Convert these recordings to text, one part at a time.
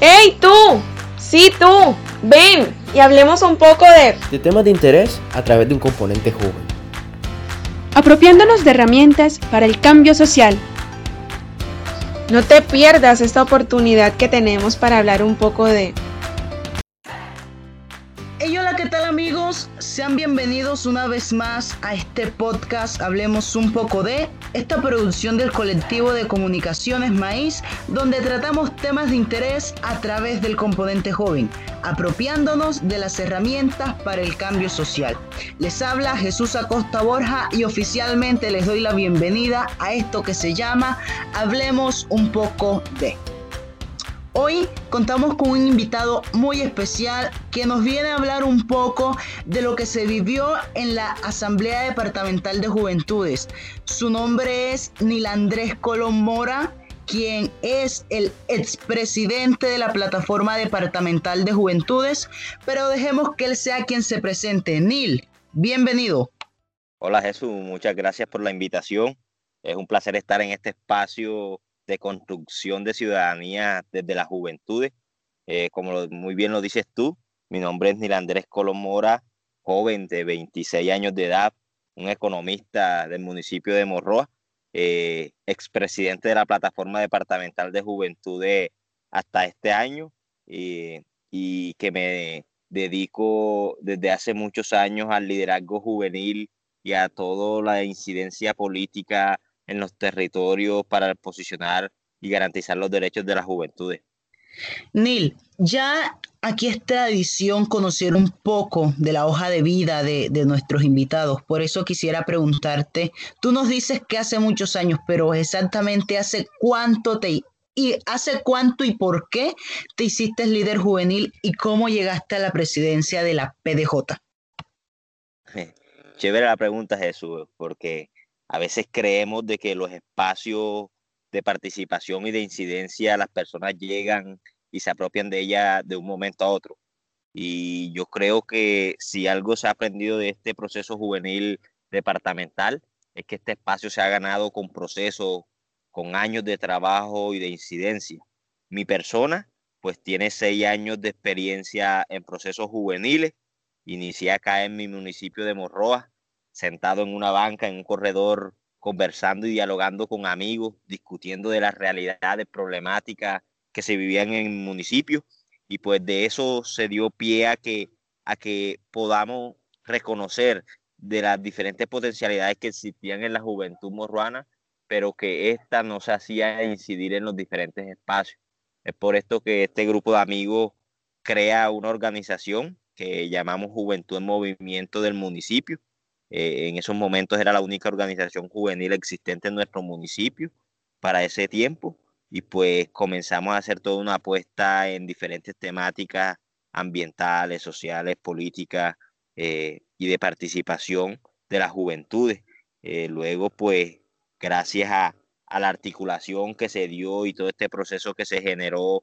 ¡Hey tú! Sí tú, ven y hablemos un poco de... De temas de interés a través de un componente joven. Apropiándonos de herramientas para el cambio social. No te pierdas esta oportunidad que tenemos para hablar un poco de Sean bienvenidos una vez más a este podcast Hablemos un poco de esta producción del colectivo de comunicaciones Maíz, donde tratamos temas de interés a través del componente joven, apropiándonos de las herramientas para el cambio social. Les habla Jesús Acosta Borja y oficialmente les doy la bienvenida a esto que se llama Hablemos un poco de. Hoy contamos con un invitado muy especial que nos viene a hablar un poco de lo que se vivió en la Asamblea Departamental de Juventudes. Su nombre es Nil Andrés Colón Mora, quien es el expresidente de la Plataforma Departamental de Juventudes, pero dejemos que él sea quien se presente. Nil, bienvenido. Hola Jesús, muchas gracias por la invitación. Es un placer estar en este espacio de construcción de ciudadanía desde las juventudes. Eh, como muy bien lo dices tú, mi nombre es Nil Andrés Colomora, joven de 26 años de edad, un economista del municipio de Morroa, eh, expresidente de la Plataforma Departamental de Juventudes hasta este año y que me dedico desde hace muchos años al liderazgo juvenil y a toda la incidencia política en los territorios para posicionar y garantizar los derechos de las juventudes. Neil, ya aquí es tradición conocer un poco de la hoja de vida de, de, nuestros invitados. Por eso quisiera preguntarte, tú nos dices que hace muchos años, pero exactamente hace cuánto te... ¿Y hace cuánto y por qué te hiciste líder juvenil y cómo llegaste a la presidencia de la PDJ? Chévere la pregunta, Jesús, porque a veces creemos de que los espacios de participación y de incidencia las personas llegan y se apropian de ella de un momento a otro. Y yo creo que si algo se ha aprendido de este proceso juvenil departamental es que este espacio se ha ganado con procesos, con años de trabajo y de incidencia. Mi persona, pues tiene seis años de experiencia en procesos juveniles. Inicié acá en mi municipio de Morroa, sentado en una banca, en un corredor, conversando y dialogando con amigos, discutiendo de las realidades problemáticas que se vivían en el municipio. Y pues de eso se dio pie a que, a que podamos reconocer de las diferentes potencialidades que existían en la juventud morruana, pero que ésta no se hacía incidir en los diferentes espacios. Es por esto que este grupo de amigos crea una organización que llamamos Juventud en Movimiento del municipio, eh, en esos momentos era la única organización juvenil existente en nuestro municipio para ese tiempo y pues comenzamos a hacer toda una apuesta en diferentes temáticas ambientales, sociales, políticas eh, y de participación de las juventudes. Eh, luego pues gracias a, a, la articulación que se dio y todo este proceso que se generó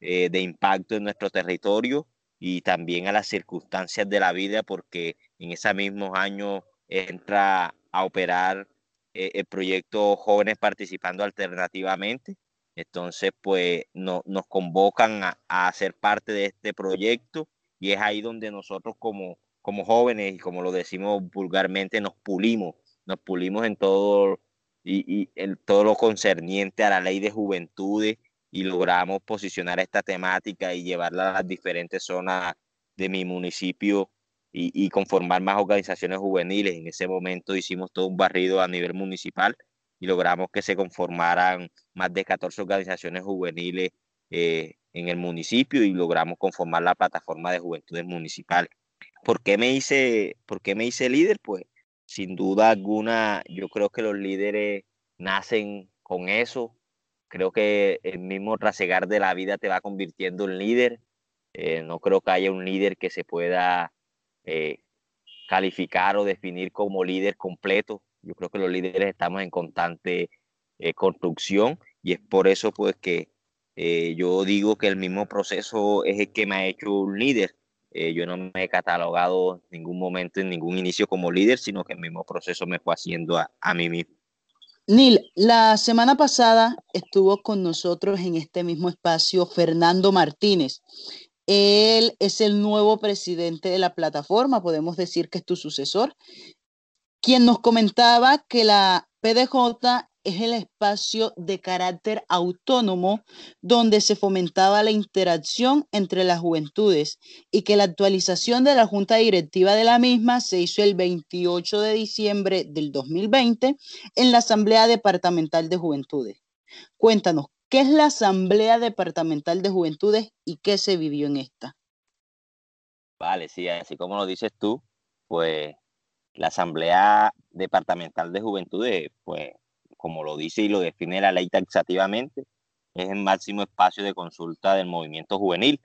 de impacto en nuestro territorio y también a las circunstancias de la vida porque en esos mismos años entra a operar eh, el proyecto Jóvenes Participando Alternativamente. Entonces, pues no, nos convocan a, a, ser parte de este proyecto y es ahí donde nosotros como, como jóvenes y como lo decimos vulgarmente, nos pulimos, nos pulimos en todo y, y todo lo concerniente a la ley de juventudes y logramos posicionar esta temática y llevarla a las diferentes zonas de mi municipio y, conformar más organizaciones juveniles. En ese momento hicimos todo un barrido a nivel municipal y logramos que se conformaran más de 14 organizaciones juveniles eh, en el municipio y logramos conformar la plataforma de juventudes municipales. ¿Por qué me hice, por qué me hice líder? Pues sin duda alguna, yo creo que los líderes nacen con eso. Creo que el mismo trasegar de la vida te va convirtiendo en líder. Eh, no creo que haya un líder que se pueda eh, calificar o definir como líder completo. Yo creo que los líderes estamos en constante eh, construcción y es por eso pues que eh, yo digo que el mismo proceso es el que me ha hecho un líder. Eh, yo no me he catalogado en ningún momento, en ningún inicio como líder, sino que el mismo proceso me fue haciendo a, a mí mismo. Nil, la semana pasada estuvo con nosotros en este mismo espacio Fernando Martínez. Él es el nuevo presidente de la plataforma, podemos decir que es tu sucesor, quien nos comentaba que la PDJ es el espacio de carácter autónomo donde se fomentaba la interacción entre las juventudes y que la actualización de la junta directiva de la misma se hizo el 28 de diciembre del 2020 en la Asamblea Departamental de Juventudes. Cuéntanos, ¿qué es la Asamblea Departamental de Juventudes y qué se vivió en esta? Vale, sí, así como lo dices tú, pues la Asamblea Departamental de Juventudes, pues como lo dice y lo define la ley taxativamente, es el máximo espacio de consulta del movimiento juvenil.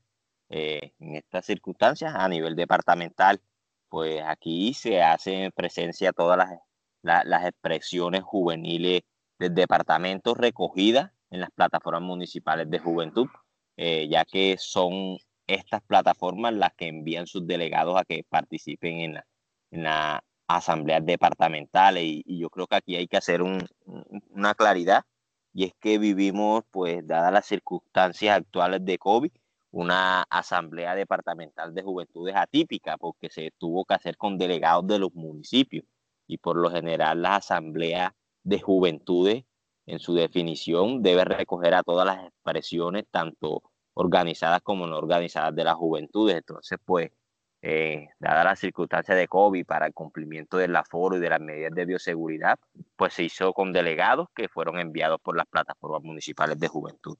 Eh, en estas circunstancias, a nivel departamental, pues aquí se hace presencia todas las, las, expresiones juveniles del departamento recogidas en las plataformas municipales de juventud, eh, ya que son estas plataformas las que envían sus delegados a que participen en la, en la asambleas departamentales. Y, yo creo que aquí hay que hacer una claridad y es que vivimos, pues, dadas las circunstancias actuales de COVID, una asamblea departamental de juventudes atípica porque se tuvo que hacer con delegados de los municipios. Y por lo general la asamblea de juventudes en su definición debe recoger a todas las expresiones tanto organizadas como no organizadas de las juventudes entonces pues eh, dada la circunstancia de COVID para el cumplimiento del aforo y de las medidas de bioseguridad, pues se hizo con delegados que fueron enviados por las plataformas municipales de juventud.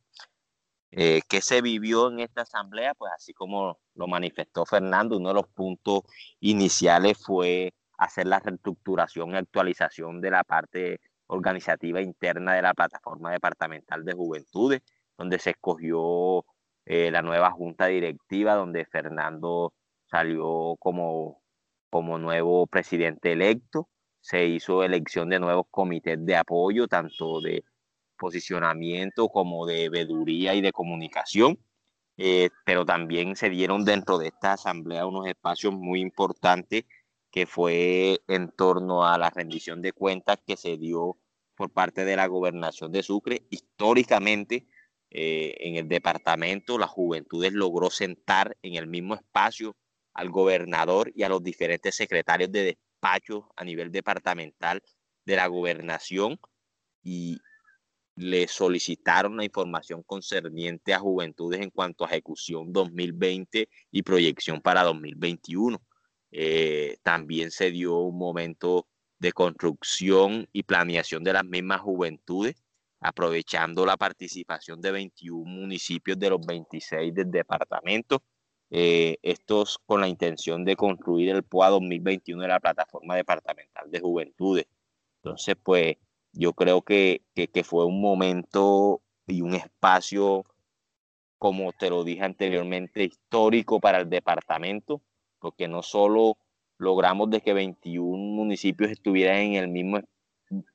Eh, ¿Qué se vivió en esta asamblea? Pues así como lo manifestó Fernando, uno de los puntos iniciales fue hacer la reestructuración y actualización de la parte organizativa interna de la plataforma departamental de juventudes, donde se escogió eh, la nueva junta directiva, donde Fernando salió como, como nuevo presidente electo, se hizo elección de nuevos comités de apoyo, tanto de posicionamiento como de veeduría y de comunicación, eh, pero también se dieron dentro de esta asamblea unos espacios muy importantes que fue en torno a la rendición de cuentas que se dio por parte de la gobernación de Sucre. Históricamente, eh, en el departamento, las juventudes logró sentar en el mismo espacio al gobernador y a los diferentes secretarios de despacho a nivel departamental de la gobernación y le solicitaron la información concerniente a juventudes en cuanto a ejecución 2020 y proyección para 2021. Eh, también se dio un momento de construcción y planeación de las mismas juventudes, aprovechando la participación de 21 municipios de los 26 del departamento eh, estos con la intención de construir el POA 2021 de la Plataforma Departamental de Juventudes. Entonces, pues yo creo que, que, fue un momento y un espacio, como te lo dije anteriormente, histórico para el departamento, porque no solo logramos de que 21 municipios estuvieran en el mismo,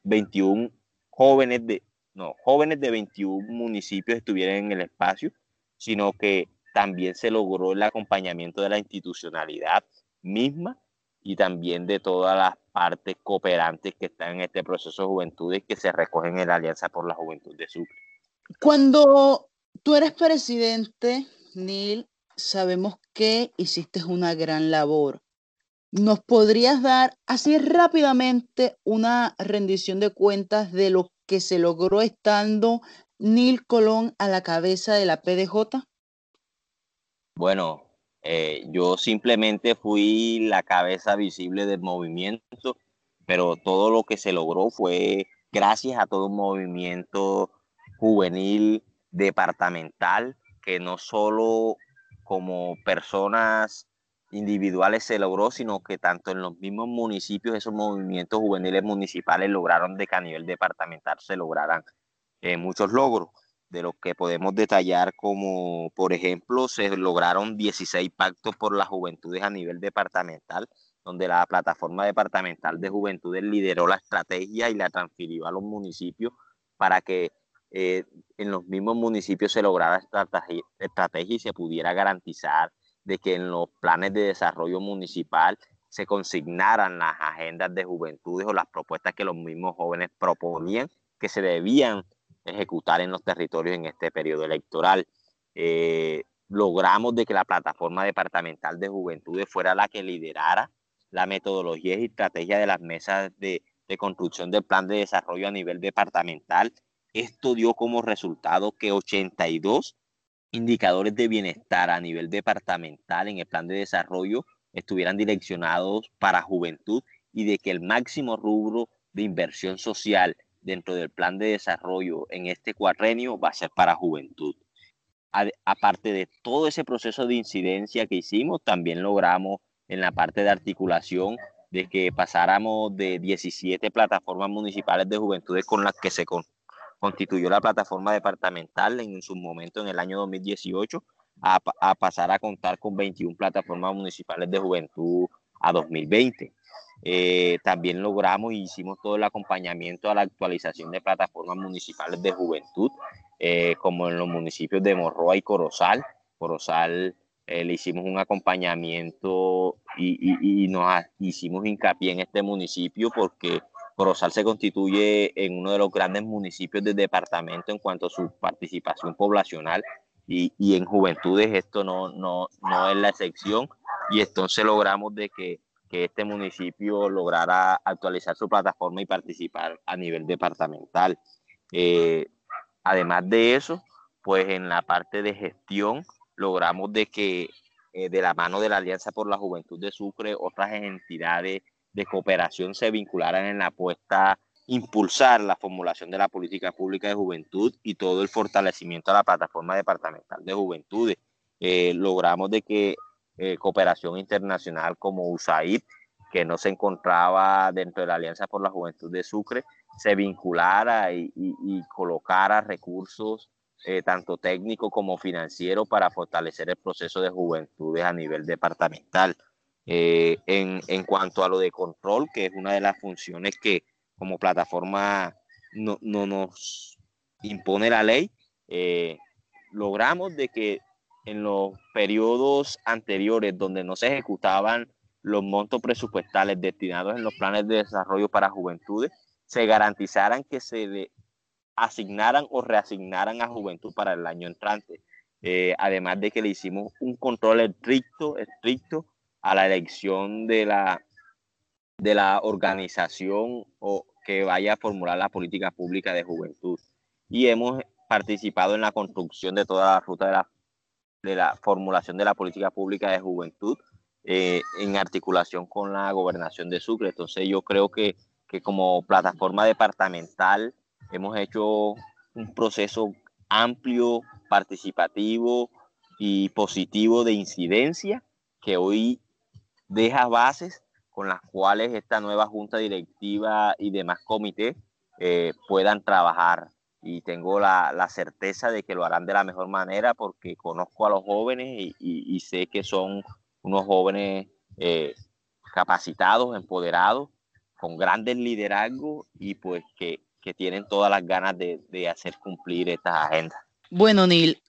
21 jóvenes de, no, jóvenes de 21 municipios estuvieran en el espacio, sino que también se logró el acompañamiento de la institucionalidad misma y también de todas las partes cooperantes que están en este proceso de juventud y que se recogen en la Alianza por la Juventud de Sucre. Cuando tú eres presidente, Neil, sabemos que hiciste una gran labor. ¿Nos podrías dar así rápidamente una rendición de cuentas de lo que se logró estando Neil Colón a la cabeza de la PDJ? Bueno, eh, yo simplemente fui la cabeza visible del movimiento, pero todo lo que se logró fue gracias a todo un movimiento juvenil departamental que no solo como personas individuales se logró, sino que tanto en los mismos municipios, esos movimientos juveniles municipales lograron de que a nivel departamental se lograran eh, muchos logros de lo que podemos detallar como, por ejemplo, se lograron 16 pactos por las juventudes a nivel departamental, donde la plataforma departamental de juventudes lideró la estrategia y la transfirió a los municipios para que eh, en los mismos municipios se lograra estrategia y se pudiera garantizar de que en los planes de desarrollo municipal se consignaran las agendas de juventudes o las propuestas que los mismos jóvenes proponían que se debían ejecutar en los territorios en este periodo electoral. Eh, logramos de que la plataforma departamental de juventudes fuera la que liderara la metodología y estrategia de las mesas de, de construcción del plan de desarrollo a nivel departamental. Esto dio como resultado que 82 indicadores de bienestar a nivel departamental en el plan de desarrollo estuvieran direccionados para juventud y de que el máximo rubro de inversión social dentro del plan de desarrollo en este cuatrenio va a ser para juventud. aparte de todo ese proceso de incidencia que hicimos, también logramos en la parte de articulación de que pasáramos de 17 plataformas municipales de juventudes con las que se constituyó la plataforma departamental en su momento en el año 2018 a, pasar a contar con 21 plataformas municipales de juventud a 2020. Eh, también logramos y hicimos todo el acompañamiento a la actualización de plataformas municipales de juventud, eh, como en los municipios de Morroa y Corozal. Corozal eh, le hicimos un acompañamiento y, nos hicimos hincapié en este municipio porque Corozal se constituye en uno de los grandes municipios del departamento en cuanto a su participación poblacional y, y en juventudes esto no, no, no es la excepción y entonces logramos de que que este municipio lograra actualizar su plataforma y participar a nivel departamental. Eh, además de eso, pues en la parte de gestión logramos de que eh, de la mano de la Alianza por la Juventud de Sucre, otras entidades de cooperación se vincularan en la apuesta impulsar la formulación de la política pública de juventud y todo el fortalecimiento de la plataforma departamental de juventudes. Eh, logramos de que eh, cooperación internacional como USAID, que no se encontraba dentro de la Alianza por la Juventud de Sucre, se vinculara y, colocara recursos eh, tanto técnicos como financieros para fortalecer el proceso de juventudes a nivel departamental. Eh, en, en, cuanto a lo de control, que es una de las funciones que como plataforma no, no nos impone la ley, logramos de que en los periodos anteriores donde no se ejecutaban los montos presupuestales destinados en los planes de desarrollo para juventudes, se garantizaran que se asignaran o reasignaran a juventud para el año entrante. Eh, además de que le hicimos un control estricto, estricto a la elección de la, de la organización o que vaya a formular la política pública de juventud. Y hemos participado en la construcción de toda la ruta de la de la formulación de la política pública de juventud eh, en articulación con la gobernación de Sucre. Entonces yo creo que, que como plataforma departamental hemos hecho un proceso amplio, participativo y positivo de incidencia que hoy deja bases con las cuales esta nueva junta directiva y demás comités eh, puedan trabajar y tengo la, la, certeza de que lo harán de la mejor manera porque conozco a los jóvenes y, sé que son unos jóvenes eh, capacitados, empoderados, con grandes liderazgos y pues que, que tienen todas las ganas de, de hacer cumplir estas agendas. Bueno, Neil,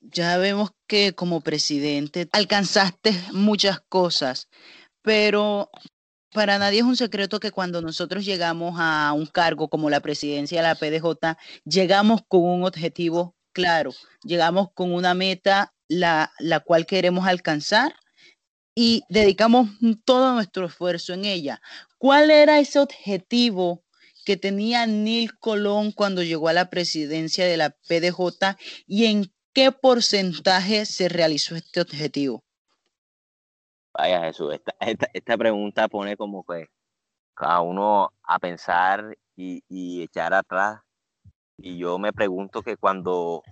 ya vemos que como presidente alcanzaste muchas cosas, pero para nadie es un secreto que cuando nosotros llegamos a un cargo como la presidencia de la PDJ, llegamos con un objetivo claro, llegamos con una meta la, la cual queremos alcanzar y dedicamos todo nuestro esfuerzo en ella. ¿Cuál era ese objetivo que tenía Neil Colón cuando llegó a la presidencia de la PDJ y en qué porcentaje se realizó este objetivo? Vaya Jesús, esta, esta, pregunta pone como que a uno a pensar y, y, echar atrás. Y yo me pregunto que cuando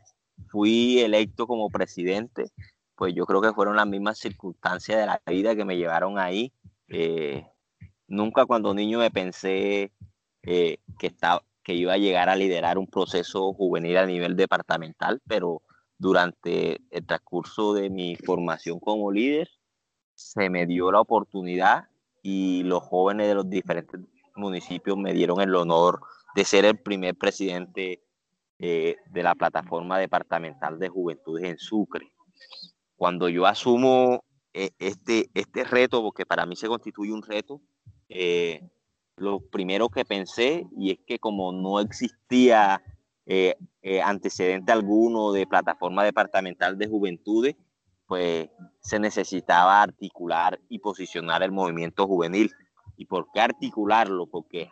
fui electo como presidente, pues yo creo que fueron las mismas circunstancias de la vida que me llevaron ahí. Eh, nunca cuando niño me pensé eh, que, estaba, que iba a llegar a liderar un proceso juvenil a nivel departamental, pero durante el transcurso de mi formación como líder, se me dio la oportunidad y los jóvenes de los diferentes municipios me dieron el honor de ser el primer presidente eh, de la plataforma departamental de juventudes en Sucre. Cuando yo asumo eh, este, este reto, porque para mí se constituye un reto, eh, lo primero que pensé, y es que como no existía eh, antecedente alguno de plataforma departamental de juventudes, pues se necesitaba articular y posicionar el movimiento juvenil. ¿Y por qué articularlo? Porque,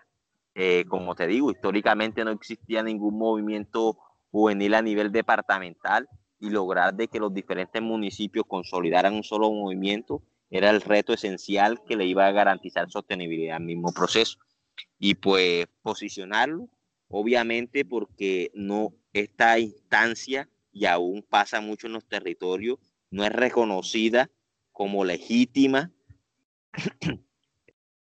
como te digo, históricamente no existía ningún movimiento juvenil a nivel departamental y lograr de que los diferentes municipios consolidaran un solo movimiento era el reto esencial que le iba a garantizar sostenibilidad al mismo proceso. Y pues posicionarlo, obviamente porque no esta instancia, y aún pasa mucho en los territorios, no es reconocida como legítima,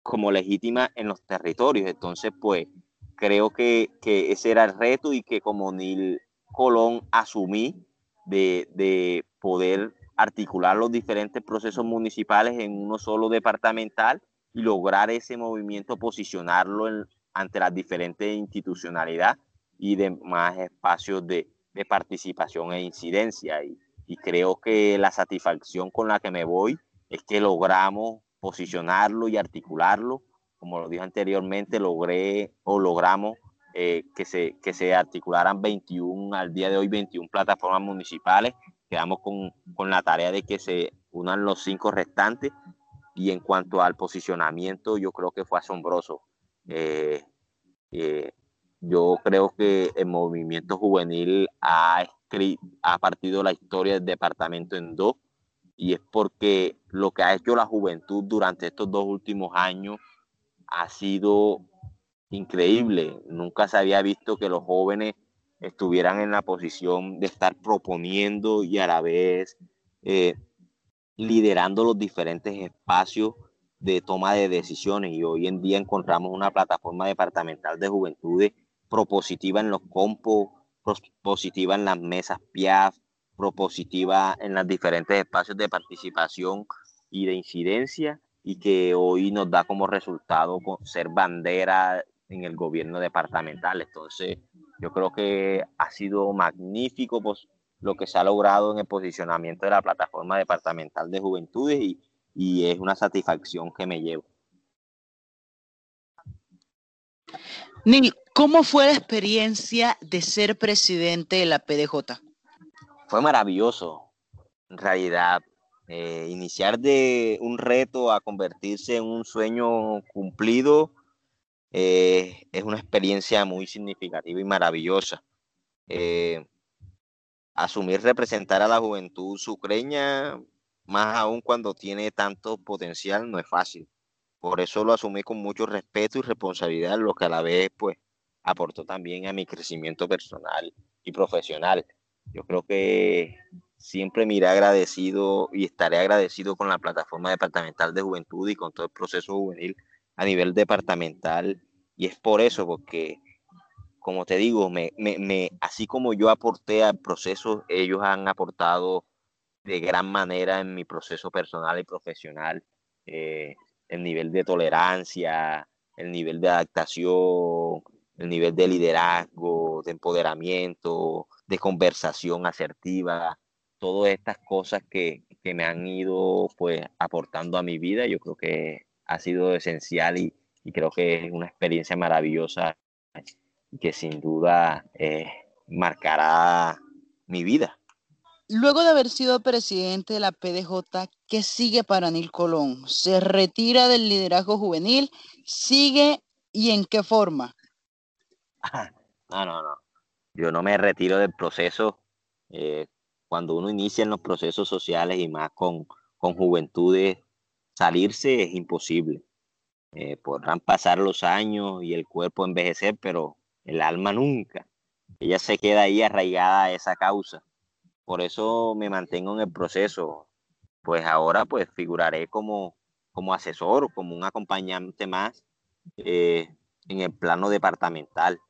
como legítima en los territorios. Entonces, pues creo que, que ese era el reto y que como Nil Colón asumí de, poder articular los diferentes procesos municipales en uno solo departamental y lograr ese movimiento, posicionarlo ante las diferentes institucionalidades y demás espacios de, participación e incidencia. Y, y, creo que la satisfacción con la que me voy es que logramos posicionarlo y articularlo. Como lo dije anteriormente, logré o logramos eh, que, se, que se articularan 21, al día de hoy 21 plataformas municipales. Quedamos con, con la tarea de que se unan los cinco restantes y en cuanto al posicionamiento, yo creo que fue asombroso. Eh, eh, yo creo que el movimiento juvenil ha, ha partido la historia del departamento en dos y es porque lo que ha hecho la juventud durante estos dos últimos años ha sido increíble. Nunca se había visto que los jóvenes estuvieran en la posición de estar proponiendo y a la vez eh, liderando los diferentes espacios de toma de decisiones. Y hoy en día encontramos una plataforma departamental de juventudes propositiva en los compos, propositiva en las mesas PIAF, propositiva en los diferentes espacios de participación y de incidencia y que hoy nos da como resultado ser bandera en el gobierno departamental. Entonces, yo creo que ha sido magnífico pues, lo que se ha logrado en el posicionamiento de la plataforma departamental de juventudes y, y es una satisfacción que me llevo. Nil, ¿cómo fue la experiencia de ser presidente de la PDJ? Fue maravilloso, en realidad. Eh, iniciar de un reto a convertirse en un sueño cumplido eh, es una experiencia muy significativa y maravillosa. Eh, asumir representar a la juventud sucreña, más aún cuando tiene tanto potencial, no es fácil. Por eso lo asumí con mucho respeto y responsabilidad, lo que a la vez pues aportó también a mi crecimiento personal y profesional. Yo creo que siempre me iré agradecido y estaré agradecido con la plataforma departamental de juventud y con todo el proceso juvenil a nivel departamental y es por eso, porque, como te digo, me, me, así como yo aporté al proceso, ellos han aportado de gran manera en mi proceso personal y profesional, eh, el nivel de tolerancia, el nivel de adaptación, el nivel de liderazgo, de empoderamiento, de conversación asertiva, todas estas cosas que, que me han ido pues aportando a mi vida, yo creo que ha sido esencial y, y creo que es una experiencia maravillosa que sin duda eh, marcará mi vida. Luego de haber sido presidente de la PDJ, ¿qué sigue para Nil Colón? ¿Se retira del liderazgo juvenil? ¿Sigue y en qué forma? No, no, no. Yo no me retiro del proceso. Eh, cuando uno inicia en los procesos sociales y más con, con juventudes, salirse es imposible. Eh, podrán pasar los años y el cuerpo envejecer, pero el alma nunca. Ella se queda ahí arraigada a esa causa. Por eso me mantengo en el proceso. Pues ahora pues figuraré como, como asesor, como un acompañante más eh, en el plano departamental.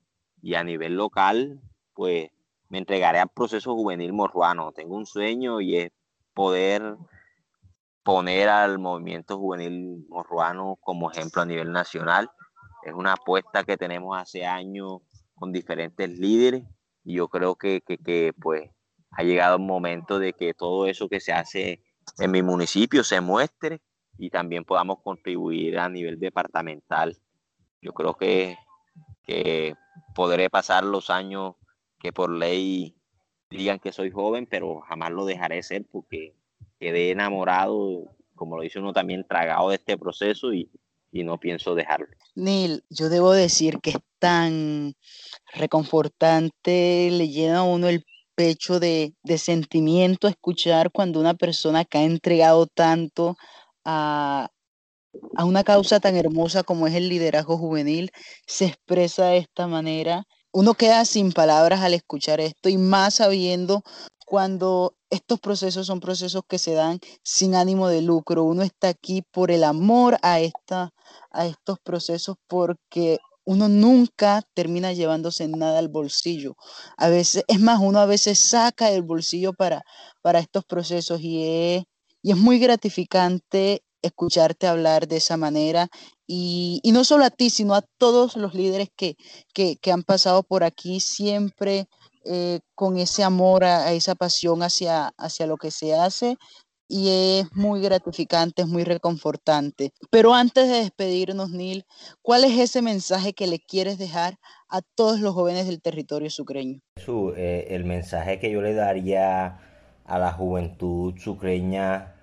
Y a nivel local, pues me entregaré al proceso juvenil morruano. Tengo un sueño y es poder poner al movimiento juvenil morruano como ejemplo a nivel nacional. Es una apuesta que tenemos hace años con diferentes líderes y yo creo que, que, pues ha llegado el momento de que todo eso que se hace en mi municipio se muestre y también podamos contribuir a nivel departamental. Yo creo que, que podré pasar los años que por ley digan que soy joven, pero jamás lo dejaré ser porque quedé enamorado, como lo dice uno también, tragado de este proceso y, y no pienso dejarlo. Neil, yo debo decir que es tan reconfortante, le llena a uno el pecho de, de sentimiento escuchar cuando una persona que ha entregado tanto a, a una causa tan hermosa como es el liderazgo juvenil se expresa de esta manera. Uno queda sin palabras al escuchar esto y más sabiendo cuando estos procesos son procesos que se dan sin ánimo de lucro. Uno está aquí por el amor a, esta, a estos procesos porque uno nunca termina llevándose nada al bolsillo. A veces, es más, uno a veces saca el bolsillo para, para estos procesos y es, y es muy gratificante escucharte hablar de esa manera y, no solo a ti, sino a todos los líderes que, que, que han pasado por aquí, siempre eh, con ese amor, a, esa pasión hacia, hacia lo que se hace y es muy gratificante, es muy reconfortante. Pero antes de despedirnos, Neil, ¿cuál es ese mensaje que le quieres dejar a todos los jóvenes del territorio sucreño? Eh, el mensaje que yo le daría a la juventud sucreña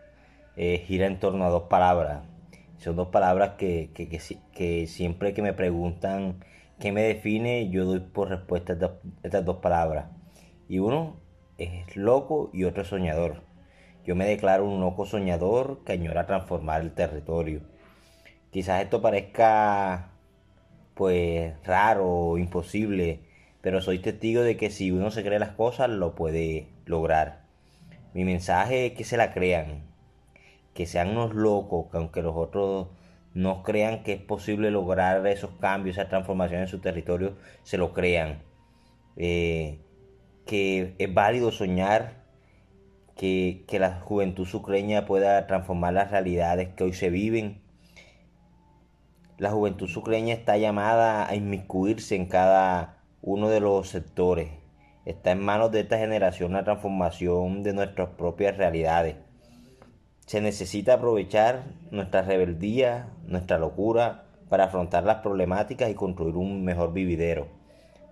eh, gira en torno a dos palabras. Son dos palabras que, que, que siempre que me preguntan ¿Qué me define? Yo doy por respuesta estas dos palabras. Y uno es loco y otro es soñador. Yo me declaro un loco soñador que añora transformar el territorio. Quizás esto parezca pues raro o imposible, pero soy testigo de que si uno se cree las cosas lo puede lograr. Mi mensaje es que se la crean, que sean unos locos, que aunque los otros no crean que es posible lograr esos cambios, esa transformación en su territorio, se lo crean. Eh, que es válido soñar que, que, la juventud sucreña pueda transformar las realidades que hoy se viven. La juventud sucreña está llamada a inmiscuirse en cada uno de los sectores. Está en manos de esta generación la transformación de nuestras propias realidades. Se necesita aprovechar nuestra rebeldía, nuestra locura, para afrontar las problemáticas y construir un mejor vividero.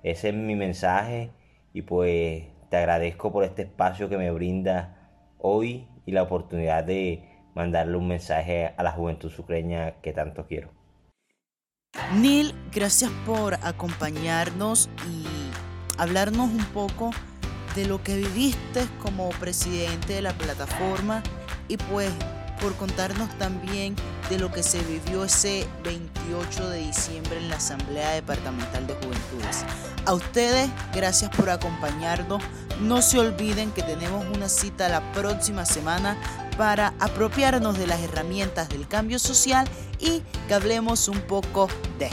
Ese es mi mensaje y pues te agradezco por este espacio que me brinda hoy y la oportunidad de mandarle un mensaje a la juventud sucreña que tanto quiero. Neil, gracias por acompañarnos y hablarnos un poco de lo que viviste como presidente de la plataforma y pues por contarnos también de lo que se vivió ese 28 de diciembre en la Asamblea Departamental de Juventudes. A ustedes, gracias por acompañarnos. No se olviden que tenemos una cita la próxima semana para apropiarnos de las herramientas del cambio social y que hablemos un poco de